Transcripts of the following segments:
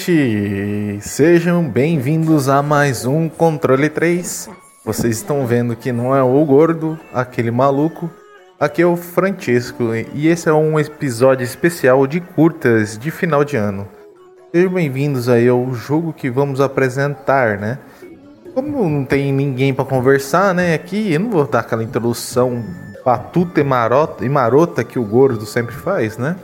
Noite! Sejam bem-vindos a mais um Controle 3. Vocês estão vendo que não é o gordo, aquele maluco. Aqui é o Francesco e esse é um episódio especial de curtas de final de ano. Sejam bem-vindos aí ao jogo que vamos apresentar, né? Como não tem ninguém para conversar, né? Aqui eu não vou dar aquela introdução batuta e marota, e marota que o gordo sempre faz, né?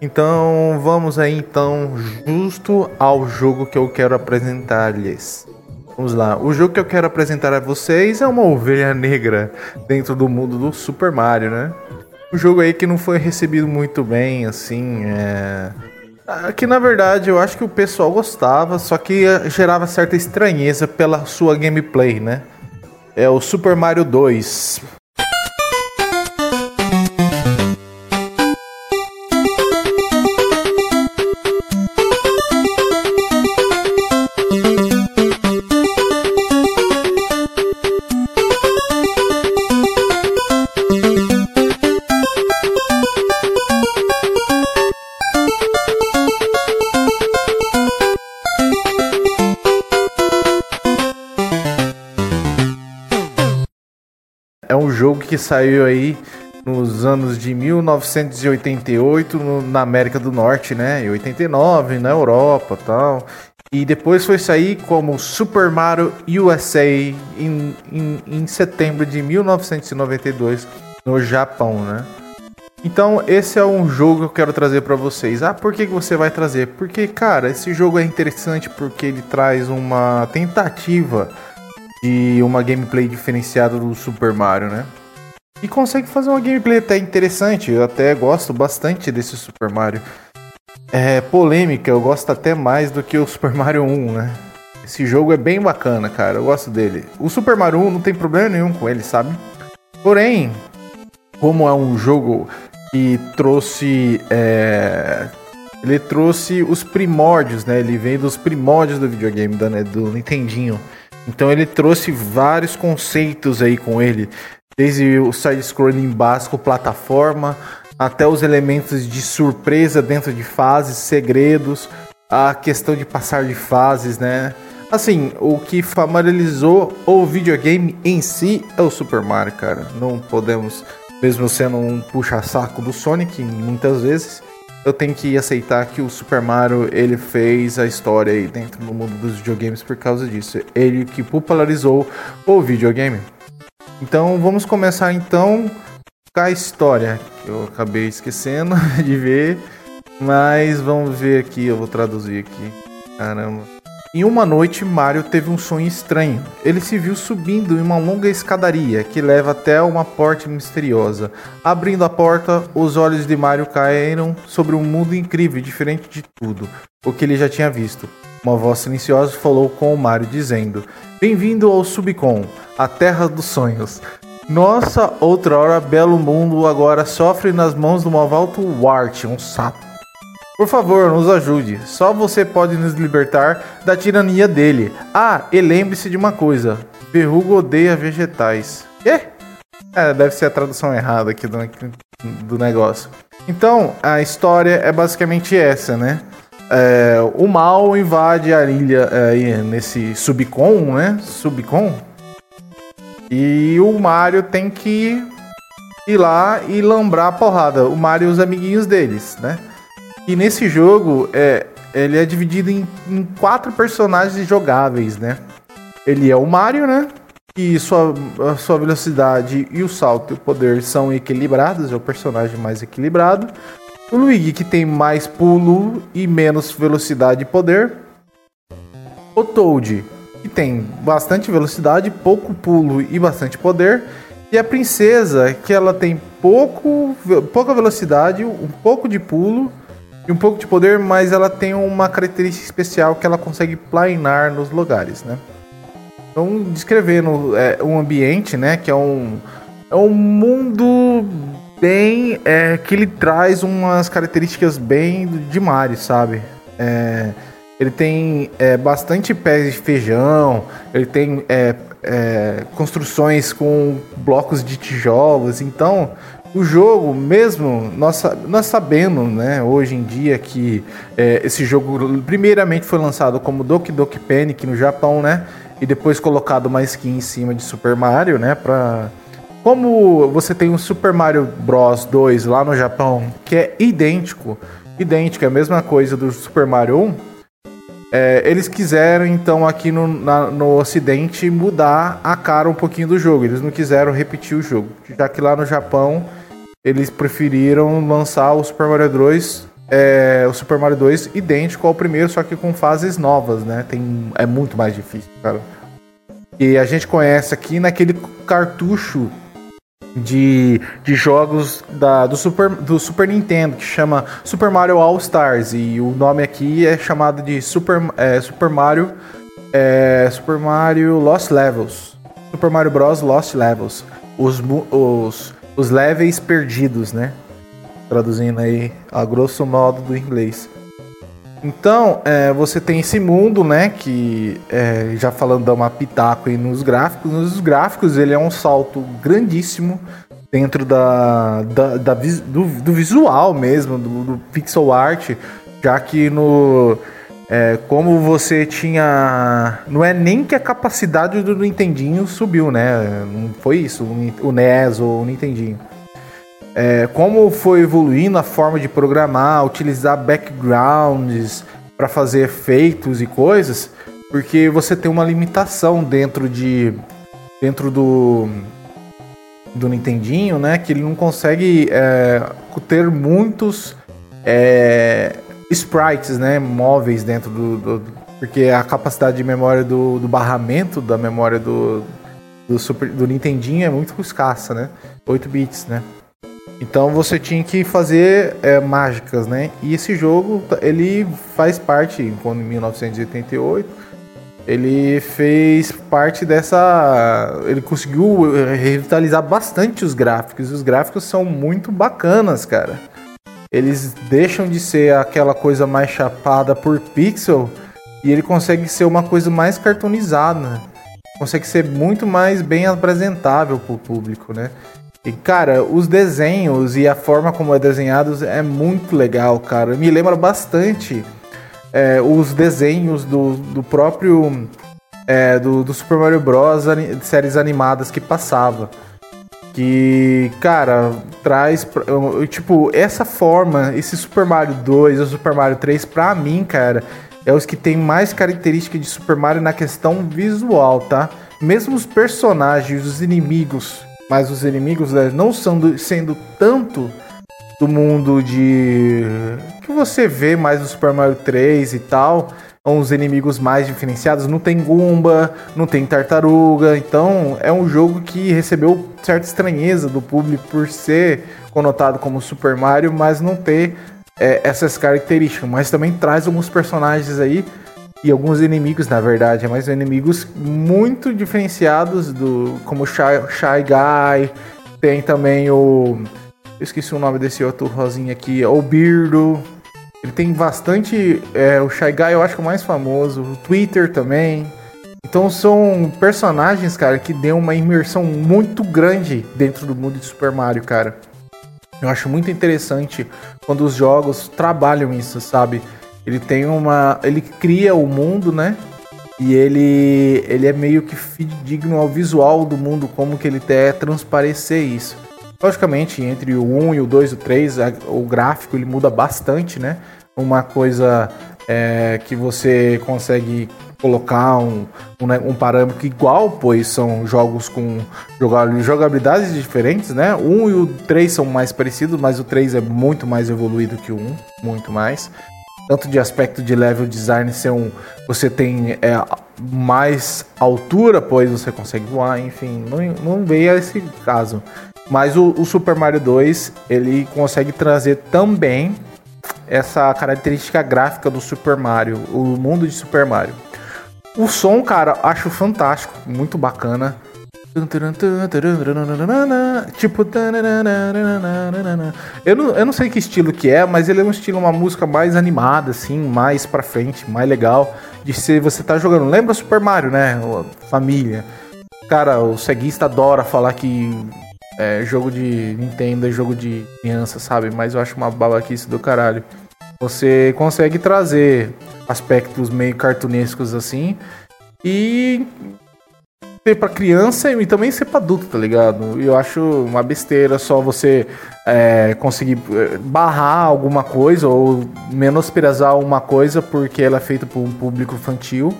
Então vamos aí então justo ao jogo que eu quero apresentar-lhes. Vamos lá. O jogo que eu quero apresentar a vocês é uma ovelha negra dentro do mundo do Super Mario, né? Um jogo aí que não foi recebido muito bem, assim, é... Que na verdade eu acho que o pessoal gostava, só que gerava certa estranheza pela sua gameplay, né? É o Super Mario 2. Jogo que saiu aí nos anos de 1988 no, na América do Norte, né? E 89 na Europa tal. E depois foi sair como Super Mario USA em, em, em setembro de 1992 no Japão, né? Então esse é um jogo que eu quero trazer para vocês. Ah, por que, que você vai trazer? Porque, cara, esse jogo é interessante porque ele traz uma tentativa de uma gameplay diferenciada do Super Mario, né? E consegue fazer uma gameplay até interessante. Eu até gosto bastante desse Super Mario. É polêmica, eu gosto até mais do que o Super Mario 1, né? Esse jogo é bem bacana, cara. Eu gosto dele. O Super Mario 1 não tem problema nenhum com ele, sabe? Porém, como é um jogo que trouxe. É... Ele trouxe os primórdios, né? Ele vem dos primórdios do videogame, do, né? do Nintendinho. Então ele trouxe vários conceitos aí com ele, desde o side-scrolling básico, plataforma, até os elementos de surpresa dentro de fases, segredos, a questão de passar de fases, né? Assim, o que familiarizou o videogame em si é o Super Mario, cara. Não podemos, mesmo sendo um puxa-saco do Sonic, muitas vezes, eu tenho que aceitar que o Super Mario ele fez a história aí dentro do mundo dos videogames por causa disso. Ele que popularizou o videogame. Então vamos começar então com a história que eu acabei esquecendo de ver, mas vamos ver aqui, eu vou traduzir aqui. Caramba. Em uma noite, Mario teve um sonho estranho. Ele se viu subindo em uma longa escadaria que leva até uma porta misteriosa. Abrindo a porta, os olhos de Mario caíram sobre um mundo incrível, diferente de tudo o que ele já tinha visto. Uma voz silenciosa falou com o Mario, dizendo: Bem-vindo ao Subcon, a terra dos sonhos. Nossa outrora belo mundo agora sofre nas mãos do malvado Wart, um sapo. Por favor, nos ajude. Só você pode nos libertar da tirania dele. Ah, e lembre-se de uma coisa: Verruga odeia vegetais. Quê? É, deve ser a tradução errada aqui do, do negócio. Então, a história é basicamente essa, né? É, o mal invade a ilha é, nesse subcon, né? Subcon. E o Mario tem que ir lá e lambrar a porrada. O Mario e os amiguinhos deles, né? E nesse jogo, é, ele é dividido em, em, quatro personagens jogáveis, né? Ele é o Mario, né? E sua, sua velocidade e o salto e o poder são equilibrados, é o personagem mais equilibrado. O Luigi, que tem mais pulo e menos velocidade e poder. O Toad, que tem bastante velocidade, pouco pulo e bastante poder. E a Princesa, que ela tem pouco, pouca velocidade, um pouco de pulo e um pouco de poder, mas ela tem uma característica especial que ela consegue planar nos lugares, né? Então, descrevendo é, um ambiente, né, que é um, é um mundo bem é, que ele traz umas características bem de Mario, sabe? É, ele tem é, bastante pés de feijão, ele tem é, é, construções com blocos de tijolos, então o jogo, mesmo nós, nós sabendo, né, hoje em dia que é, esse jogo primeiramente foi lançado como Doki Doki Panic no Japão, né, e depois colocado uma skin em cima de Super Mario, né, para como você tem o Super Mario Bros 2 lá no Japão, que é idêntico, idêntico, é a mesma coisa do Super Mario 1, é, eles quiseram, então, aqui no, na, no Ocidente, mudar a cara um pouquinho do jogo. Eles não quiseram repetir o jogo. Já que lá no Japão, eles preferiram lançar o Super Mario 2, é, o Super Mario 2 idêntico ao primeiro, só que com fases novas, né? Tem, é muito mais difícil, cara. E a gente conhece aqui naquele cartucho de, de jogos da, do, Super, do Super Nintendo, que chama Super Mario All Stars. E o nome aqui é chamado de Super, é, Super Mario é, Super Mario Lost Levels. Super Mario Bros. Lost Levels. Os, os, os levels perdidos, né? Traduzindo aí a grosso modo do inglês. Então, é, você tem esse mundo, né? Que é, já falando da uma pitaco aí nos gráficos. Nos gráficos, ele é um salto grandíssimo dentro da, da, da do, do, visual mesmo, do, do, pixel art, já que no. É, como você tinha. Não é nem que a capacidade do Nintendinho subiu, né? Não foi isso, o NES ou o Nintendinho é, como foi evoluindo a forma de programar, utilizar backgrounds para fazer efeitos e coisas, porque você tem uma limitação dentro de dentro do do Nintendinho, né, que ele não consegue é, ter muitos é, sprites, né, móveis dentro do, do, porque a capacidade de memória do, do barramento da memória do do, Super, do Nintendinho é muito escassa, né, 8 bits, né. Então você tinha que fazer é, mágicas, né? E esse jogo, ele faz parte, quando em 1988, ele fez parte dessa. Ele conseguiu revitalizar bastante os gráficos. Os gráficos são muito bacanas, cara. Eles deixam de ser aquela coisa mais chapada por pixel e ele consegue ser uma coisa mais cartoonizada. Consegue ser muito mais bem apresentável para o público, né? E, cara, os desenhos e a forma como é desenhado é muito legal, cara. Me lembra bastante é, os desenhos do, do próprio é, do, do, Super Mario Bros. de séries animadas que passava. Que, cara, traz. Tipo, essa forma, esse Super Mario 2 e o Super Mario 3, pra mim, cara, é os que tem mais característica de Super Mario na questão visual, tá? Mesmo os personagens, os inimigos mas os inimigos né, não são sendo tanto do mundo de que você vê mais no Super Mario 3 e tal, os inimigos mais diferenciados. Não tem Goomba, não tem tartaruga, então é um jogo que recebeu certa estranheza do público por ser conotado como Super Mario, mas não ter é, essas características. Mas também traz alguns personagens aí e alguns inimigos, na verdade, mas inimigos muito diferenciados do como Shy, Shy Guy, tem também o eu esqueci o nome desse outro rosinha aqui, o Birdo. Ele tem bastante é, o Shy Guy, eu acho que é o mais famoso, o Twitter também. Então são personagens, cara, que dão uma imersão muito grande dentro do mundo de Super Mario, cara. Eu acho muito interessante quando os jogos trabalham isso, sabe? Ele tem uma. Ele cria o mundo, né? E ele, ele é meio que digno ao visual do mundo, como que ele quer transparecer isso. Logicamente, entre o 1 e o 2 e o 3, o gráfico ele muda bastante, né? Uma coisa é, que você consegue colocar um, um, né, um, parâmetro igual, pois são jogos com jogabilidades diferentes, né? O 1 e o 3 são mais parecidos, mas o 3 é muito mais evoluído que o 1, muito mais tanto de aspecto de level design ser um você tem é, mais altura pois você consegue voar enfim não, não veio esse caso mas o, o, Super Mario 2 ele consegue trazer também essa característica gráfica do Super Mario, o mundo de Super Mario. O som, cara, acho fantástico, muito bacana. Tipo. Eu não, eu não sei que estilo que é, mas ele é um estilo, uma música mais animada, assim, mais pra frente, mais legal. De ser você tá jogando. Lembra Super Mario, né? Família. Cara, o ceguista adora falar que é, jogo de Nintendo é jogo de criança, sabe? Mas eu acho uma babaquice do caralho. Você consegue trazer aspectos meio cartunescos assim e ser pra criança e também ser pra adulto, tá ligado? Eu acho uma besteira só você é, conseguir é, barrar alguma coisa ou menosprezar uma coisa porque ela é feita por um público infantil.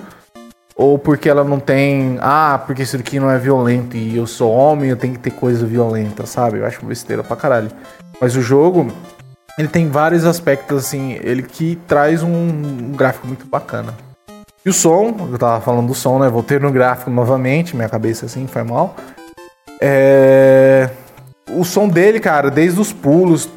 Ou porque ela não tem. Ah, porque isso aqui não é violento e eu sou homem, eu tenho que ter coisa violenta, sabe? Eu acho besteira pra caralho. Mas o jogo, ele tem vários aspectos, assim, ele que traz um, um gráfico muito bacana. E o som, eu tava falando do som, né? Voltei no gráfico novamente, minha cabeça assim foi mal. É... O som dele, cara, desde os pulos,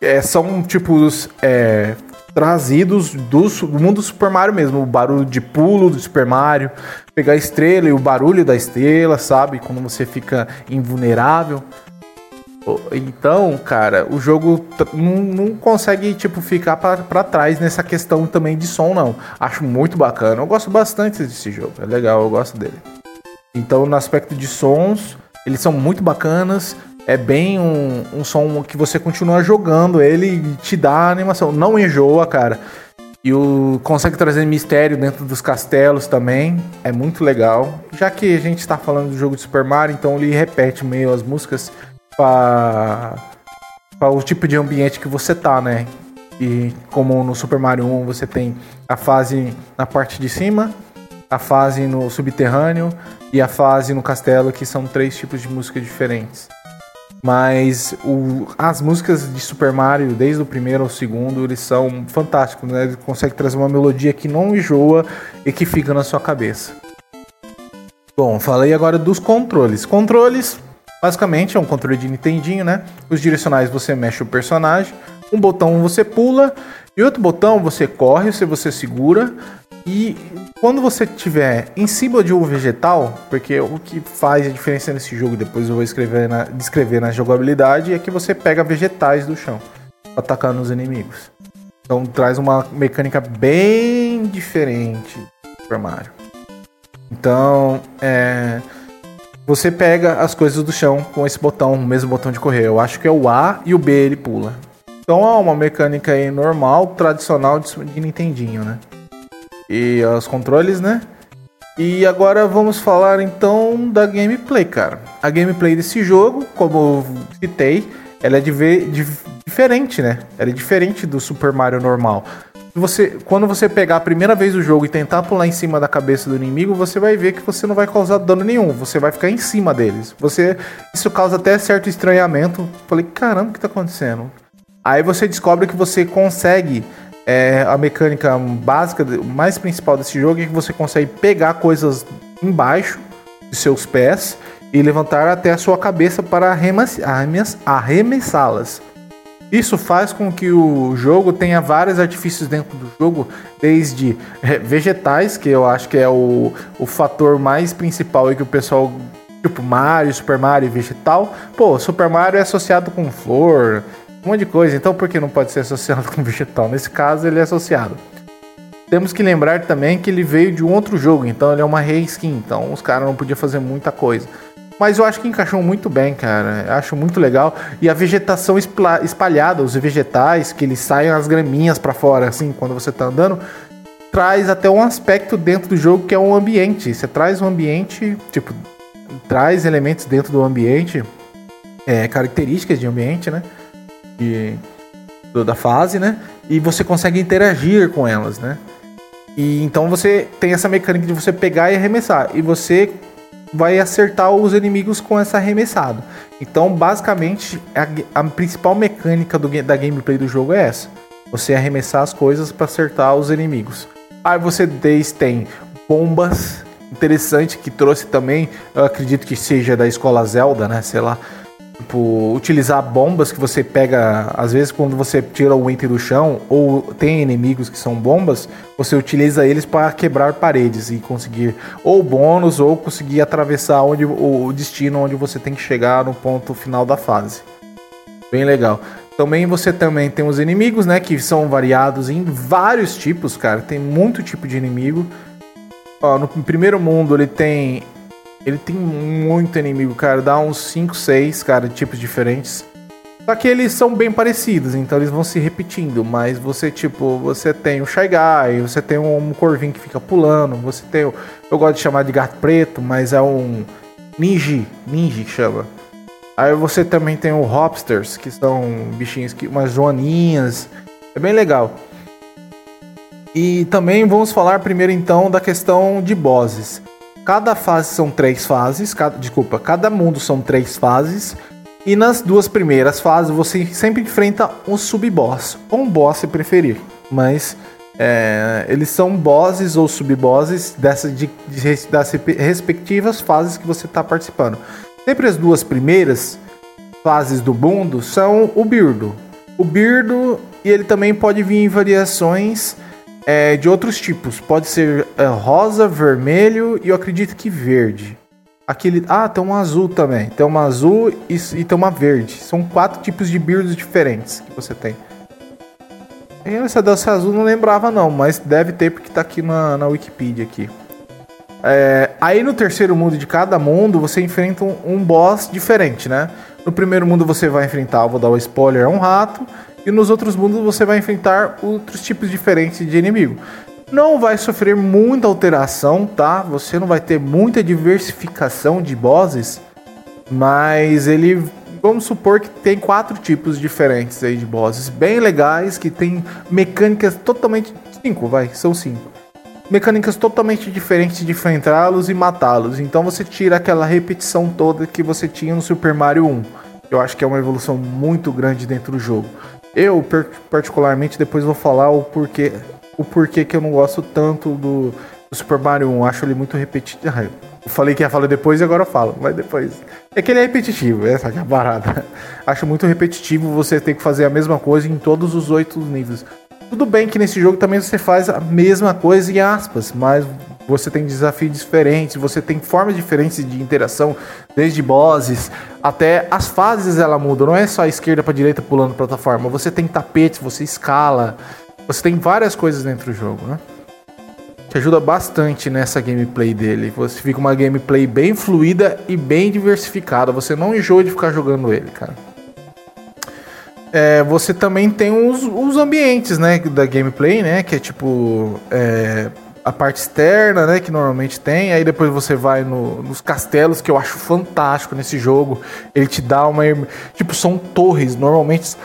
é, são tipos é, trazidos do, do, mundo do Super Mario mesmo. O barulho de pulo do Super Mario, pegar a estrela e o barulho da estrela, sabe? Quando você fica invulnerável. Então, cara, o jogo não, não consegue, tipo, ficar para trás nessa questão também de som, não. Acho muito bacana. Eu gosto bastante desse jogo. É legal, eu gosto dele. Então, no aspecto de sons, eles são muito bacanas. É bem um, um som que você continua jogando ele e te dá animação. Não enjoa, cara. E o consegue trazer mistério dentro dos castelos também. É muito legal. Já que a gente está falando do jogo de Super Mario, então ele repete meio as músicas para o tipo de ambiente que você tá, né? E como no Super Mario 1 você tem a fase na parte de cima, a fase no subterrâneo e a fase no castelo, que são três tipos de música diferentes. Mas o, as músicas de Super Mario, desde o primeiro ao segundo, eles são fantásticos, né? Ele consegue trazer uma melodia que não enjoa e que fica na sua cabeça. Bom, falei agora dos controles. Controles Basicamente é um controle de Nintendinho, né? Os direcionais você mexe o personagem, um botão você pula e outro botão você corre, se você segura e quando você estiver em cima de um vegetal, porque o que faz a diferença nesse jogo, depois eu vou escrever na, descrever na jogabilidade, é que você pega vegetais do chão atacar nos inimigos. Então traz uma mecânica bem diferente para Mario. Então, é, você pega as coisas do chão com esse botão, o mesmo botão de correr. Eu acho que é o A e o B ele pula. Então é uma mecânica aí normal, tradicional de, Nintendinho, né? E os controles, né? E agora vamos falar então da gameplay, cara. A gameplay desse jogo, como eu citei, ela é de, de diferente, né? Ela é diferente do Super Mario normal você, quando você pegar a primeira vez o jogo e tentar pular em cima da cabeça do inimigo, você vai ver que você não vai causar dano nenhum, você vai ficar em cima deles. Você, isso causa até certo estranhamento. Falei, caramba, o que tá acontecendo? Aí você descobre que você consegue é, a mecânica básica, mais principal desse jogo é que você consegue pegar coisas embaixo de seus pés e levantar até a sua cabeça para arremessá-las. Isso faz com que o jogo tenha vários artifícios dentro do jogo, desde é, vegetais, que eu acho que é o, o fator mais principal aí que o pessoal. Tipo Mario, Super Mario vegetal. Pô, Super Mario é associado com flor, um monte de coisa. Então por que não pode ser associado com vegetal? Nesse caso, ele é associado. Temos que lembrar também que ele veio de um outro jogo, então ele é uma reskin. Então os caras não podiam fazer muita coisa. Mas eu acho que encaixou muito bem, cara. Eu acho muito legal. E a vegetação espalhada, os vegetais, que eles saem as graminhas para fora, assim, quando você tá andando, traz até um aspecto dentro do jogo que é um ambiente. Você traz um ambiente, tipo, traz elementos dentro do ambiente, é, características de ambiente, né? E, do, da fase, né? E você consegue interagir com elas, né? E então você tem essa mecânica de você pegar e arremessar. E você vai acertar os inimigos com essa arremessado. Então, basicamente, a, a principal mecânica do, da gameplay do jogo é essa: você arremessar as coisas para acertar os inimigos. Aí você tem bombas, interessante que trouxe também, eu acredito que seja da escola Zelda, né? Sei lá. Tipo, utilizar bombas que você pega, às vezes quando você tira o enter do chão ou tem inimigos que são bombas, você utiliza eles para quebrar paredes e conseguir ou bônus ou conseguir atravessar onde o destino onde você tem que chegar no ponto final da fase. Bem legal. Também você também tem os inimigos, né, que são variados em vários tipos, cara. Tem muito tipo de inimigo. Ó, no primeiro mundo ele tem ele tem muito inimigo, cara. Dá uns 5, 6, cara, tipos diferentes. Só que eles são bem parecidos, então eles vão se repetindo. Mas você, tipo, você tem o Shy Guy, você tem um corvinho que fica pulando, você tem o. Eu gosto de chamar de gato preto, mas é um. Ninja, ninja que chama. Aí você também tem o Hopsters, que são bichinhos que. umas joaninhas. É bem legal. E também vamos falar primeiro então da questão de bosses. Cada fase são três fases, cada, desculpa, cada mundo são três fases. E nas duas primeiras fases você sempre enfrenta um sub-boss, ou um boss se preferir. Mas é, eles são bosses ou sub-bosses dessa, de, de, das respectivas fases que você está participando. Sempre as duas primeiras fases do mundo são o Birdo. O Birdo, e ele também pode vir em variações é, de outros tipos. Pode ser é, rosa, vermelho e eu acredito que verde. Aquele, ah, tem um azul também. Tem uma azul e, e tem uma verde. São quatro tipos de beards diferentes que você tem. essa dança azul não lembrava não, mas deve ter porque tá aqui na, na Wikipedia aqui. É, aí no terceiro mundo de cada mundo você enfrenta um, um boss diferente, né? No primeiro mundo você vai enfrentar, vou dar o um spoiler, é um rato. E nos outros mundos você vai enfrentar outros tipos diferentes de inimigo. Não vai sofrer muita alteração, tá? Você não vai ter muita diversificação de bosses, mas ele vamos supor que tem quatro tipos diferentes aí de bosses, bem legais, que tem mecânicas totalmente cinco, vai, são cinco. Mecânicas totalmente diferentes de enfrentá-los e matá-los. Então você tira aquela repetição toda que você tinha no Super Mario 1. Eu acho que é uma evolução muito grande dentro do jogo. Eu, particularmente, depois vou falar o porquê, o porquê que eu não gosto tanto do, do Super Mario 1. Acho ele muito repetitivo. Eu falei que ia falar depois e agora eu falo, mas depois. É que ele é repetitivo, essa é a parada. Acho muito repetitivo você ter que fazer a mesma coisa em todos os oito níveis. Tudo bem que nesse jogo também você faz a mesma coisa em aspas, mas você tem desafios diferentes, você tem formas diferentes de interação, desde bosses até as fases ela muda, não é só a esquerda para direita pulando plataforma, você tem tapetes, você escala, você tem várias coisas dentro do jogo, né? Que ajuda bastante nessa gameplay dele. Você fica uma gameplay bem fluida e bem diversificada. Você não enjoa de ficar jogando ele, cara. É, você também tem os, os ambientes, né, da gameplay, né, que é tipo é, a parte externa, né, que normalmente tem. Aí depois você vai no, nos castelos, que eu acho fantástico nesse jogo. Ele te dá uma tipo são torres. Normalmente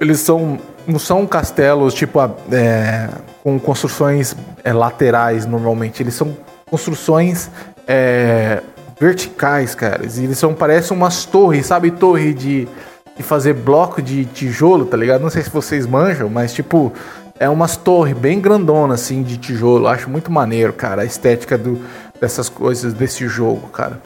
eles são não são castelos tipo é, com construções é, laterais. Normalmente eles são construções é, verticais, cara. Eles são parecem umas torres, sabe, torre de de fazer bloco de tijolo, tá ligado? Não sei se vocês manjam, mas tipo, é umas torres bem grandonas assim de tijolo. Acho muito maneiro, cara, a estética do, dessas coisas desse jogo, cara.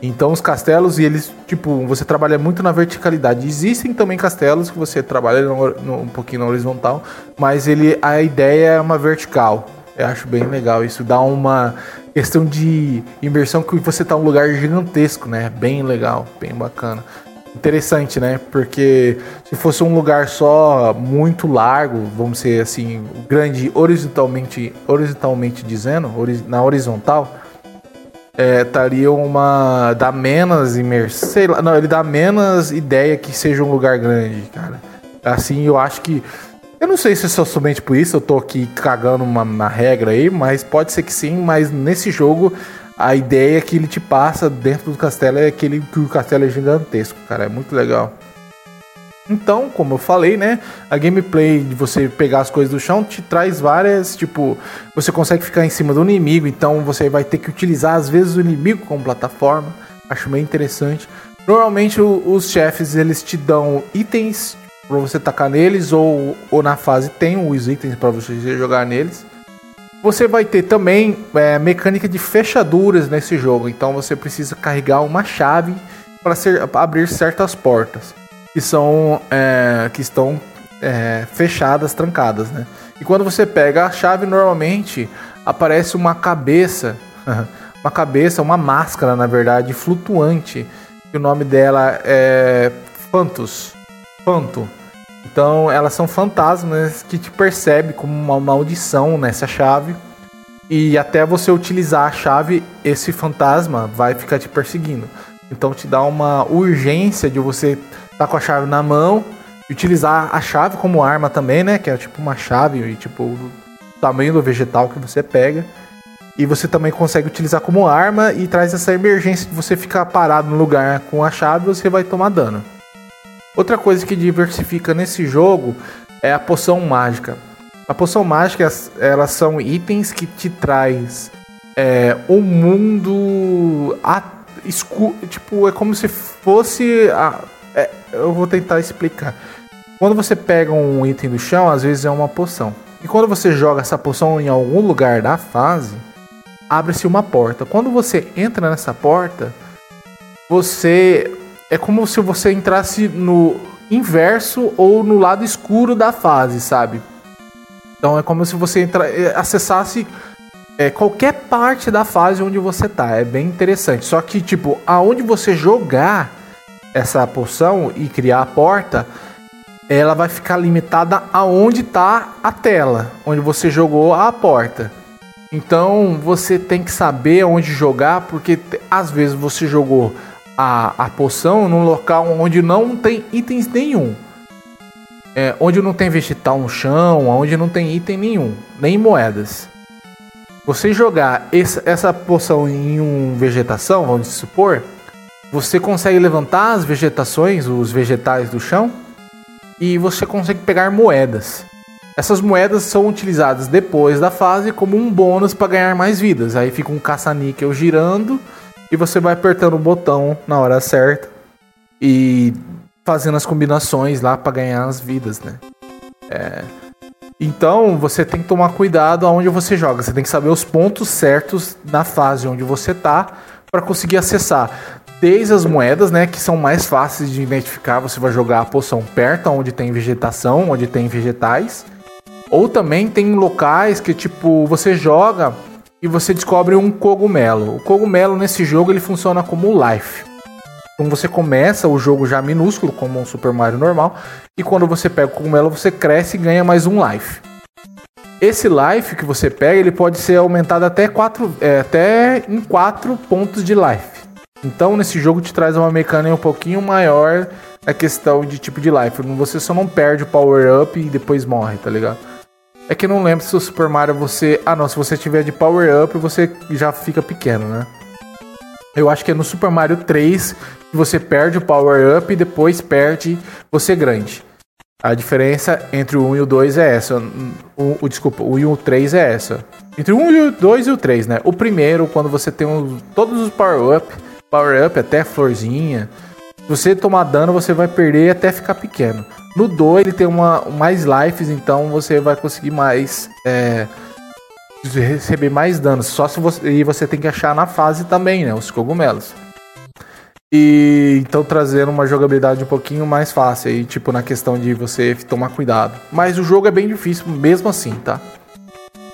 Então os castelos e eles, tipo, você trabalha muito na verticalidade. Existem também castelos que você trabalha no, no, um pouquinho na horizontal, mas ele a ideia é uma vertical. Eu acho bem legal isso, dá uma questão de imersão que você tá num lugar gigantesco, né? Bem legal, bem bacana interessante, né? Porque se fosse um lugar só muito largo, vamos ser assim, grande horizontalmente, horizontalmente dizendo, na horizontal, é, estaria uma dá menos imersão, sei lá, não, ele dá menos ideia que seja um lugar grande, cara. Assim, eu acho que eu não sei se é só somente por isso, eu tô aqui cagando uma, uma regra aí, mas pode ser que sim, mas nesse jogo a ideia que ele te passa dentro do castelo é aquele que o castelo é gigantesco, cara, é muito legal. Então, como eu falei, né, a gameplay de você pegar as coisas do chão te traz várias, tipo, você consegue ficar em cima do inimigo, então você vai ter que utilizar às vezes o inimigo como plataforma. Acho bem interessante. Normalmente os chefes eles te dão itens para você tacar neles ou, ou na fase tem os itens para você jogar neles. Você vai ter também é, mecânica de fechaduras nesse jogo, então você precisa carregar uma chave para abrir certas portas que são é, que estão é, fechadas, trancadas, né? E quando você pega a chave, normalmente aparece uma cabeça, uma cabeça, uma máscara, na verdade, flutuante. Que o nome dela é Phantos, Phanto. Então elas são fantasmas que te percebe como uma maldição nessa chave. E até você utilizar a chave, esse fantasma vai ficar te perseguindo. Então te dá uma urgência de você estar tá com a chave na mão e utilizar a chave como arma também, né? Que é tipo uma chave e tipo o tamanho do vegetal que você pega. E você também consegue utilizar como arma e traz essa emergência de você ficar parado no lugar com a chave você vai tomar dano. Outra coisa que diversifica nesse jogo é a poção mágica. A poção mágica, elas são itens que te traz é, um mundo escuro, tipo, é como se fosse a, é, eu vou tentar explicar. Quando você pega um item do chão, às vezes é uma poção. E quando você joga essa poção em algum lugar da fase, abre-se uma porta. Quando você entra nessa porta, você é como se você entrasse no inverso ou no lado escuro da fase, sabe? Então é como se você entra, é, acessasse é, qualquer parte da fase onde você tá. É bem interessante. Só que, tipo, aonde você jogar essa poção e criar a porta, ela vai ficar limitada aonde tá a tela, onde você jogou a porta. Então você tem que saber onde jogar, porque às vezes você jogou a, a poção num local onde não tem itens nenhum. É, onde não tem vegetal no chão, onde não tem item nenhum, nem moedas. Você jogar esse, essa poção em um vegetação, vamos supor, você consegue levantar as vegetações, os vegetais do chão, e você consegue pegar moedas. Essas moedas são utilizadas depois da fase como um bônus para ganhar mais vidas. Aí fica um caça-níquel girando e você vai apertando o botão na hora certa e fazendo as combinações lá para ganhar as vidas, né? É... Então você tem que tomar cuidado aonde você joga. Você tem que saber os pontos certos na fase onde você tá para conseguir acessar. Desde as moedas, né, que são mais fáceis de identificar, você vai jogar a poção perto onde tem vegetação, onde tem vegetais. Ou também tem locais que tipo você joga e você descobre um cogumelo. O cogumelo nesse jogo ele funciona como life. Quando você começa o jogo já minúsculo, como um Super Mario normal, e quando você pega o cogumelo, você cresce e ganha mais um life. Esse life que você pega, ele pode ser aumentado até, quatro, é, até em 4 pontos de life. Então, nesse jogo te traz uma mecânica um pouquinho maior na questão de tipo de life. Você só não perde o power up e depois morre, tá ligado? É que eu não lembro se o Super Mario você. Ah, não, se você tiver de Power Up, você já fica pequeno, né? Eu acho que é no Super Mario 3 que você perde o Power Up e depois perde você grande. A diferença entre o 1 e o 2 é essa. O, o, desculpa, o 1 e o 3 é essa. Entre o 1 e o 2 e o 3, né? O primeiro, quando você tem um, todos os Power Up, Power Up até florzinha. Se você tomar dano, você vai perder até ficar pequeno. No 2 ele tem uma, mais lives, então você vai conseguir mais. É, receber mais danos. Só se você. E você tem que achar na fase também, né? Os cogumelos. E então trazendo uma jogabilidade um pouquinho mais fácil aí, tipo, na questão de você tomar cuidado. Mas o jogo é bem difícil mesmo assim, tá?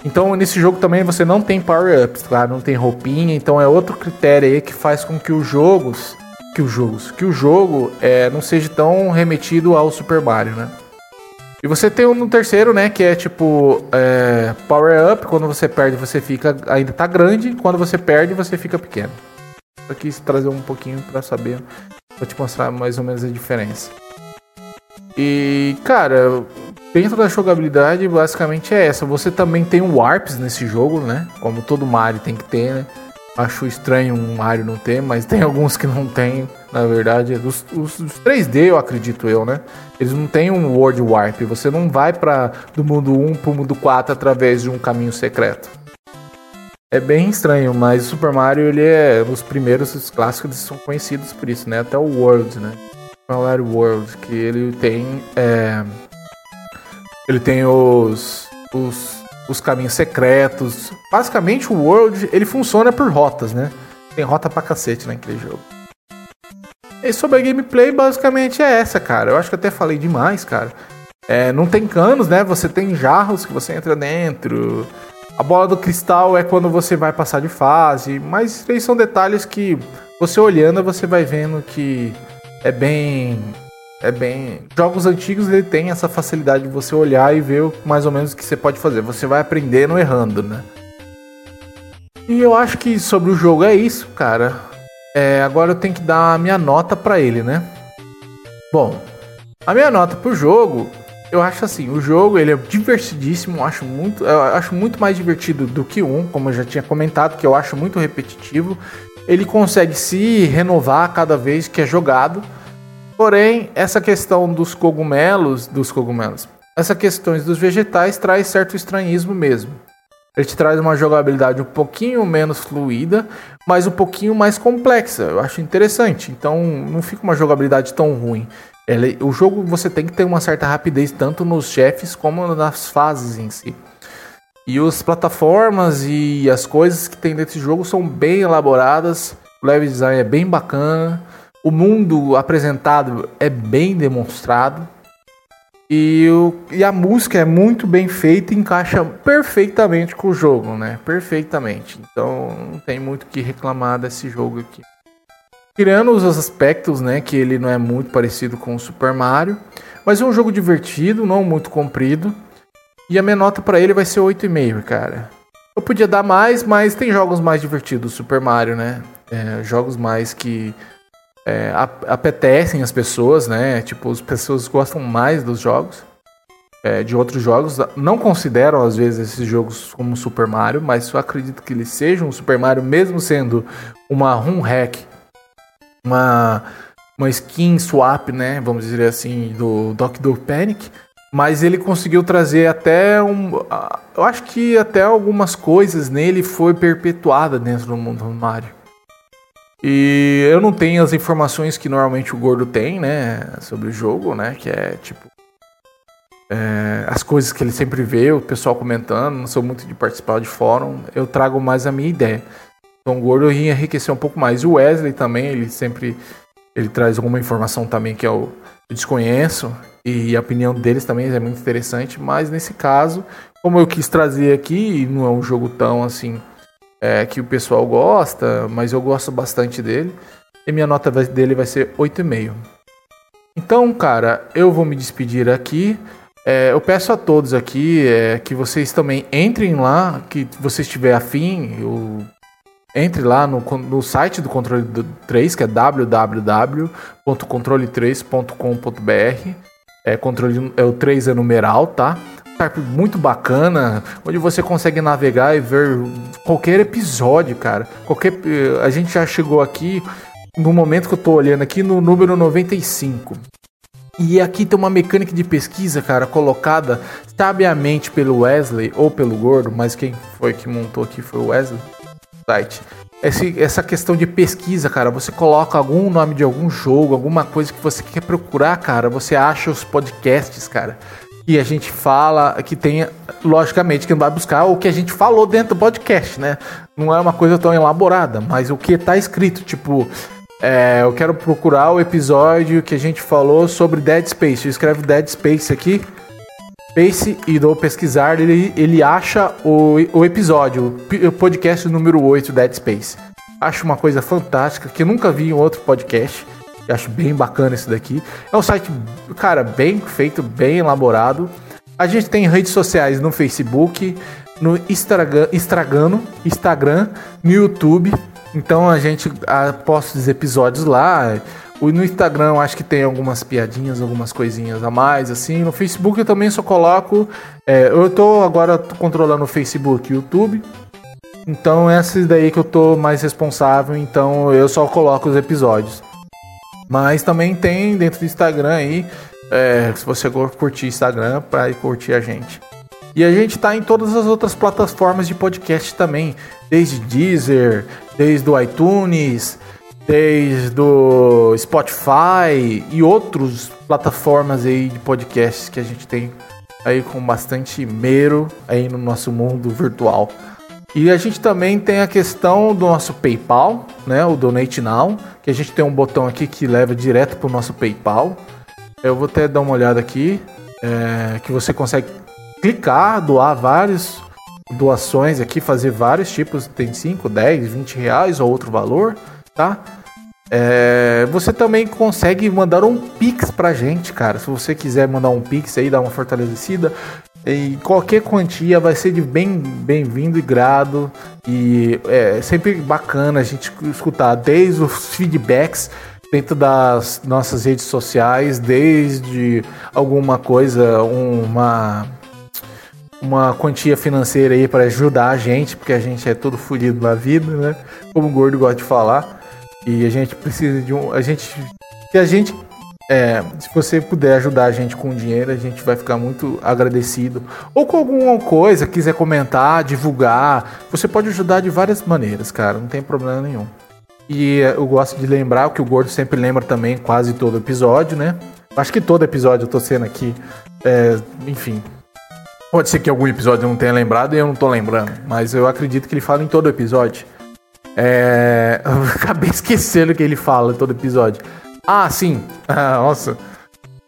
Então nesse jogo também você não tem power-ups, claro, não tem roupinha, então é outro critério aí que faz com que os jogos que os jogos, que o jogo é, não seja tão remetido ao Super Mario, né? E você tem um terceiro, né, que é tipo é, Power Up, quando você perde você fica ainda tá grande, quando você perde você fica pequeno. Só quis trazer um pouquinho para saber, para te mostrar mais ou menos a diferença. E, cara, dentro da jogabilidade basicamente é essa. Você também tem Warps nesse jogo, né? Como todo Mario tem que ter, né? Acho estranho um Mario não ter, mas tem alguns que não tem, na verdade. Os, os, os 3D, eu acredito eu, né? Eles não têm um World Warp. Você não vai para do mundo 1 pro mundo 4 através de um caminho secreto. É bem estranho, mas o Super Mario, ele é... Os primeiros, os clássicos, eles são conhecidos por isso, né? Até o World, né? Mario World, que ele tem... É... Ele tem os... Os os caminhos secretos. Basicamente o World, ele funciona por rotas, né? Tem rota pra cacete naquele jogo. E sobre a gameplay, basicamente é essa, cara. Eu acho que até falei demais, cara. É, não tem canos, né? Você tem jarros que você entra dentro. A bola do cristal é quando você vai passar de fase. Mas esses são detalhes que você olhando você vai vendo que é bem. É bem. Jogos antigos ele tem essa facilidade de você olhar e ver mais ou menos o que você pode fazer. Você vai aprendendo errando, né? E eu acho que sobre o jogo é isso, cara. É, agora eu tenho que dar a minha nota para ele, né? Bom, a minha nota pro jogo eu acho assim, o jogo ele é divertidíssimo, eu acho muito, eu acho muito mais divertido do que um, como eu já tinha comentado, que eu acho muito repetitivo. Ele consegue se renovar cada vez que é jogado. Porém, essa questão dos cogumelos, dos cogumelos, essa questões dos vegetais traz certo estranhismo mesmo. Ele te traz uma jogabilidade um pouquinho menos fluida, mas um pouquinho mais complexa. Eu acho interessante. Então, não fica uma jogabilidade tão ruim. Ele, o jogo você tem que ter uma certa rapidez tanto nos chefes como nas fases em si. E as plataformas e as coisas que tem desse jogo são bem elaboradas. O level design é bem bacana. O mundo apresentado é bem demonstrado. E, o, e a música é muito bem feita e encaixa perfeitamente com o jogo, né? Perfeitamente. Então não tem muito o que reclamar desse jogo aqui. Tirando os aspectos, né, que ele não é muito parecido com o Super Mario, mas é um jogo divertido, não muito comprido. E a minha nota para ele vai ser 8,5, cara. Eu podia dar mais, mas tem jogos mais divertidos, Super Mario, né? É, jogos mais que é, apetecem as pessoas, né? Tipo, as pessoas gostam mais dos jogos. É, de outros jogos. Não consideram, às vezes, esses jogos como Super Mario, mas eu acredito que eles sejam um Super Mario, mesmo sendo uma ROM hack uma, uma skin swap, né? Vamos dizer assim, do Doctor Panic. Mas ele conseguiu trazer até um. Eu acho que até algumas coisas nele foi perpetuada dentro do mundo do Mario. E eu não tenho as informações que normalmente o gordo tem, né? Sobre o jogo, né? Que é tipo. É, as coisas que ele sempre vê, o pessoal comentando, não sou muito de participar de fórum, eu trago mais a minha ideia. Então o Gordo ia enriquecer um pouco mais. E o Wesley também, ele sempre ele traz alguma informação também que eu, eu desconheço. E a opinião deles também é muito interessante. Mas nesse caso, como eu quis trazer aqui, não é um jogo tão assim é, que o pessoal gosta, mas eu gosto bastante dele. E minha nota dele vai ser 8,5. Então, cara, eu vou me despedir aqui. É, eu peço a todos aqui é, que vocês também entrem lá, que você estiver afim. Eu entre lá no, no site do Controle 3, que é www.controle3.com.br. É, controle, é o 3 é numeral, tá? Muito bacana, onde você consegue navegar e ver qualquer episódio, cara. Qualquer, a gente já chegou aqui no momento que eu tô olhando aqui no número 95. E aqui tem uma mecânica de pesquisa, cara, colocada sabiamente pelo Wesley ou pelo Gordo, mas quem foi que montou aqui foi o Wesley site. Esse, essa questão de pesquisa, cara, você coloca algum nome de algum jogo, alguma coisa que você quer procurar, cara, você acha os podcasts, cara, e a gente fala, que tem, logicamente, que vai buscar o que a gente falou dentro do podcast, né? Não é uma coisa tão elaborada, mas o que tá escrito, tipo, é, eu quero procurar o episódio que a gente falou sobre Dead Space. Eu escrevo Dead Space aqui, Space e do pesquisar, ele, ele acha o, o episódio, o podcast número 8, Dead Space. Acho uma coisa fantástica que eu nunca vi em outro podcast. Eu acho bem bacana esse daqui. É um site, cara, bem feito, bem elaborado. A gente tem redes sociais no Facebook, no Instagram, Instagram, no YouTube. Então a gente ah, posta os episódios lá. No Instagram eu acho que tem algumas piadinhas, algumas coisinhas a mais, assim. No Facebook eu também só coloco. É, eu tô agora controlando o Facebook e o YouTube. Então essa daí que eu tô mais responsável, então eu só coloco os episódios. Mas também tem dentro do Instagram aí, é, se você curtir Instagram, para curtir a gente. E a gente tá em todas as outras plataformas de podcast também, desde Deezer, desde o iTunes, desde o Spotify e outras plataformas aí de podcasts que a gente tem aí com bastante mero aí no nosso mundo virtual. E a gente também tem a questão do nosso PayPal, né? O Donate Now, que a gente tem um botão aqui que leva direto para o nosso PayPal. Eu vou até dar uma olhada aqui, é, que você consegue clicar, doar várias doações aqui, fazer vários tipos, tem 5, 10, 20 reais ou outro valor, tá? É, você também consegue mandar um Pix pra gente, cara. Se você quiser mandar um Pix aí, dar uma fortalecida, e qualquer quantia vai ser de bem bem-vindo e grado. E é sempre bacana a gente escutar desde os feedbacks dentro das nossas redes sociais, desde alguma coisa, uma uma quantia financeira aí para ajudar a gente, porque a gente é todo fodido na vida, né? Como o gordo gosta de falar. E a gente precisa de um. A gente. Se a gente. É, se você puder ajudar a gente com dinheiro, a gente vai ficar muito agradecido. Ou com alguma coisa, quiser comentar, divulgar. Você pode ajudar de várias maneiras, cara. Não tem problema nenhum. E eu gosto de lembrar, o que o Gordo sempre lembra também, quase todo episódio, né? Acho que todo episódio eu tô sendo aqui. É, enfim. Pode ser que algum episódio eu não tenha lembrado e eu não tô lembrando. Mas eu acredito que ele fala em todo episódio. É... Eu acabei esquecendo o que ele fala em todo episódio. Ah, sim. Ah, nossa.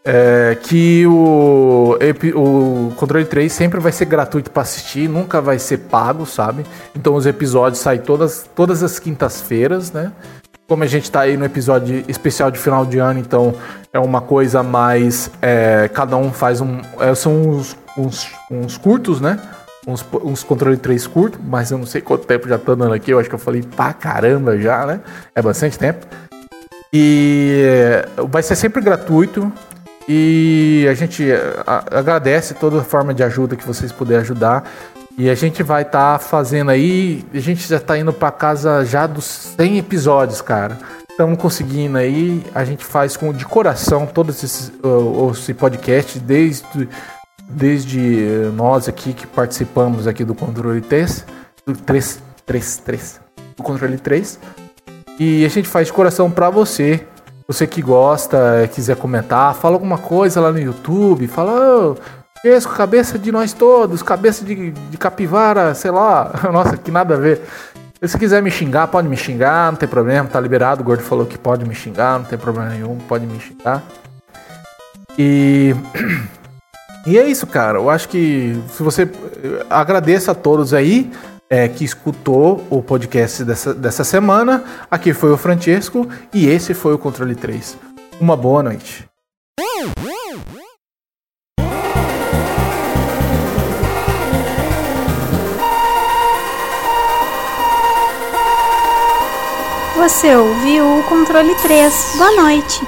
É, que o, o Controle 3 sempre vai ser gratuito para assistir, nunca vai ser pago, sabe? Então os episódios saem todas, todas as quintas-feiras, né? Como a gente tá aí no episódio especial de final de ano, então é uma coisa mais. É, cada um faz um. É, são uns, uns, uns curtos, né? uns, uns controle 3 curto, mas eu não sei quanto tempo já tô dando aqui. Eu acho que eu falei pra caramba já, né? É bastante tempo. E vai ser sempre gratuito. E a gente agradece toda forma de ajuda que vocês puderem ajudar. E a gente vai estar tá fazendo aí. A gente já tá indo para casa já dos 100 episódios, cara. Estamos conseguindo aí. A gente faz com de coração todos esses uh, esse podcast, desde desde nós aqui que participamos aqui do controle 3, do 3, 3, 3, do controle 3. E a gente faz de coração para você. Você que gosta, quiser comentar, fala alguma coisa lá no YouTube, fala, oh, esse cabeça de nós todos, cabeça de, de capivara, sei lá. Nossa, que nada a ver. Se quiser me xingar, pode me xingar, não tem problema, tá liberado. O Gordo falou que pode me xingar, não tem problema nenhum, pode me xingar. E E é isso, cara. Eu acho que se você agradeça a todos aí é, que escutou o podcast dessa, dessa semana. Aqui foi o Francesco e esse foi o Controle 3. Uma boa noite. Você ouviu o Controle 3. Boa noite.